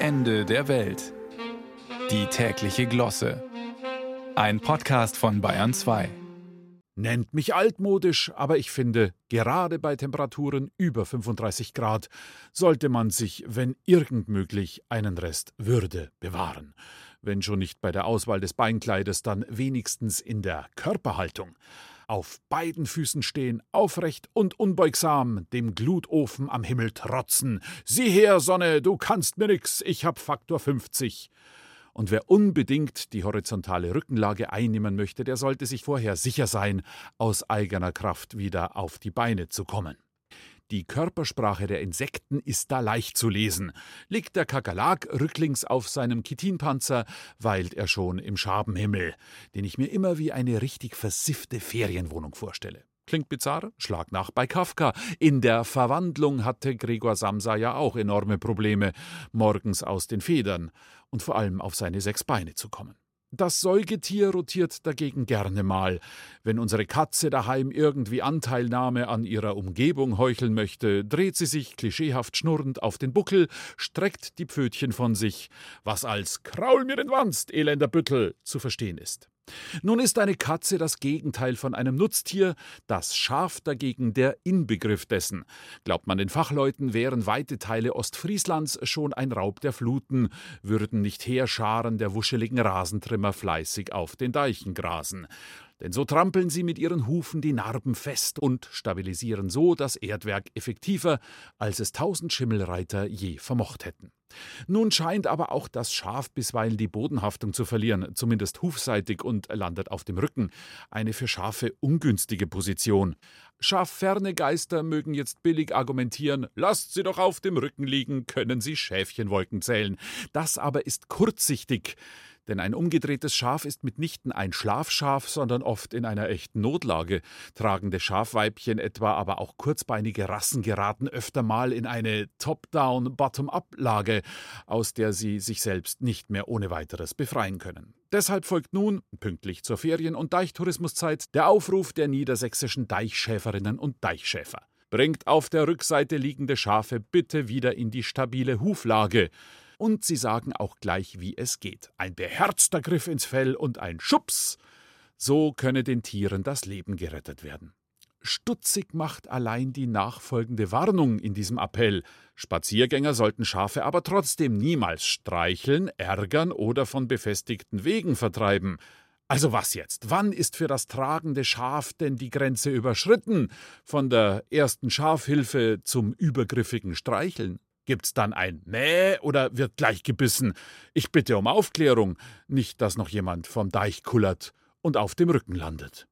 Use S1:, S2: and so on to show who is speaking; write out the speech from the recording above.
S1: Ende der Welt. Die tägliche Glosse. Ein Podcast von Bayern 2.
S2: Nennt mich altmodisch, aber ich finde, gerade bei Temperaturen über 35 Grad sollte man sich, wenn irgend möglich, einen Rest Würde bewahren. Wenn schon nicht bei der Auswahl des Beinkleides, dann wenigstens in der Körperhaltung auf beiden Füßen stehen, aufrecht und unbeugsam, dem Glutofen am Himmel trotzen. Sieh her, Sonne, du kannst mir nix, ich hab Faktor 50. Und wer unbedingt die horizontale Rückenlage einnehmen möchte, der sollte sich vorher sicher sein, aus eigener Kraft wieder auf die Beine zu kommen. Die Körpersprache der Insekten ist da leicht zu lesen. Liegt der Kakerlak rücklings auf seinem Chitinpanzer, weilt er schon im Schabenhimmel, den ich mir immer wie eine richtig versiffte Ferienwohnung vorstelle. Klingt bizarr? Schlag nach bei Kafka. In der Verwandlung hatte Gregor Samsa ja auch enorme Probleme, morgens aus den Federn und vor allem auf seine sechs Beine zu kommen. Das Säugetier rotiert dagegen gerne mal. Wenn unsere Katze daheim irgendwie Anteilnahme an ihrer Umgebung heucheln möchte, dreht sie sich klischeehaft schnurrend auf den Buckel, streckt die Pfötchen von sich, was als Kraul mir den Wanst, elender Büttel zu verstehen ist. Nun ist eine Katze das Gegenteil von einem Nutztier, das Schaf dagegen der Inbegriff dessen. Glaubt man den Fachleuten, wären weite Teile Ostfrieslands schon ein Raub der Fluten, würden nicht Heerscharen der wuscheligen Rasentrimmer fleißig auf den Deichen grasen denn so trampeln sie mit ihren Hufen die Narben fest und stabilisieren so das Erdwerk effektiver, als es tausend Schimmelreiter je vermocht hätten. Nun scheint aber auch das Schaf bisweilen die Bodenhaftung zu verlieren, zumindest hufseitig und landet auf dem Rücken. Eine für Schafe ungünstige Position. Schafferne Geister mögen jetzt billig argumentieren, lasst sie doch auf dem Rücken liegen, können sie Schäfchenwolken zählen. Das aber ist kurzsichtig. Denn ein umgedrehtes Schaf ist mitnichten ein Schlafschaf, sondern oft in einer echten Notlage. Tragende Schafweibchen etwa, aber auch kurzbeinige Rassen geraten öfter mal in eine Top-Down, Bottom-Up-Lage, aus der sie sich selbst nicht mehr ohne weiteres befreien können. Deshalb folgt nun, pünktlich zur Ferien- und Deichtourismuszeit, der Aufruf der niedersächsischen Deichschäferinnen und Deichschäfer. Bringt auf der Rückseite liegende Schafe bitte wieder in die stabile Huflage und sie sagen auch gleich, wie es geht. Ein beherzter Griff ins Fell und ein Schubs. So könne den Tieren das Leben gerettet werden. Stutzig macht allein die nachfolgende Warnung in diesem Appell. Spaziergänger sollten Schafe aber trotzdem niemals streicheln, ärgern oder von befestigten Wegen vertreiben. Also was jetzt? Wann ist für das tragende Schaf denn die Grenze überschritten? Von der ersten Schafhilfe zum übergriffigen Streicheln? Gibt's dann ein Mäh oder wird gleich gebissen? Ich bitte um Aufklärung, nicht dass noch jemand vom Deich kullert und auf dem Rücken landet.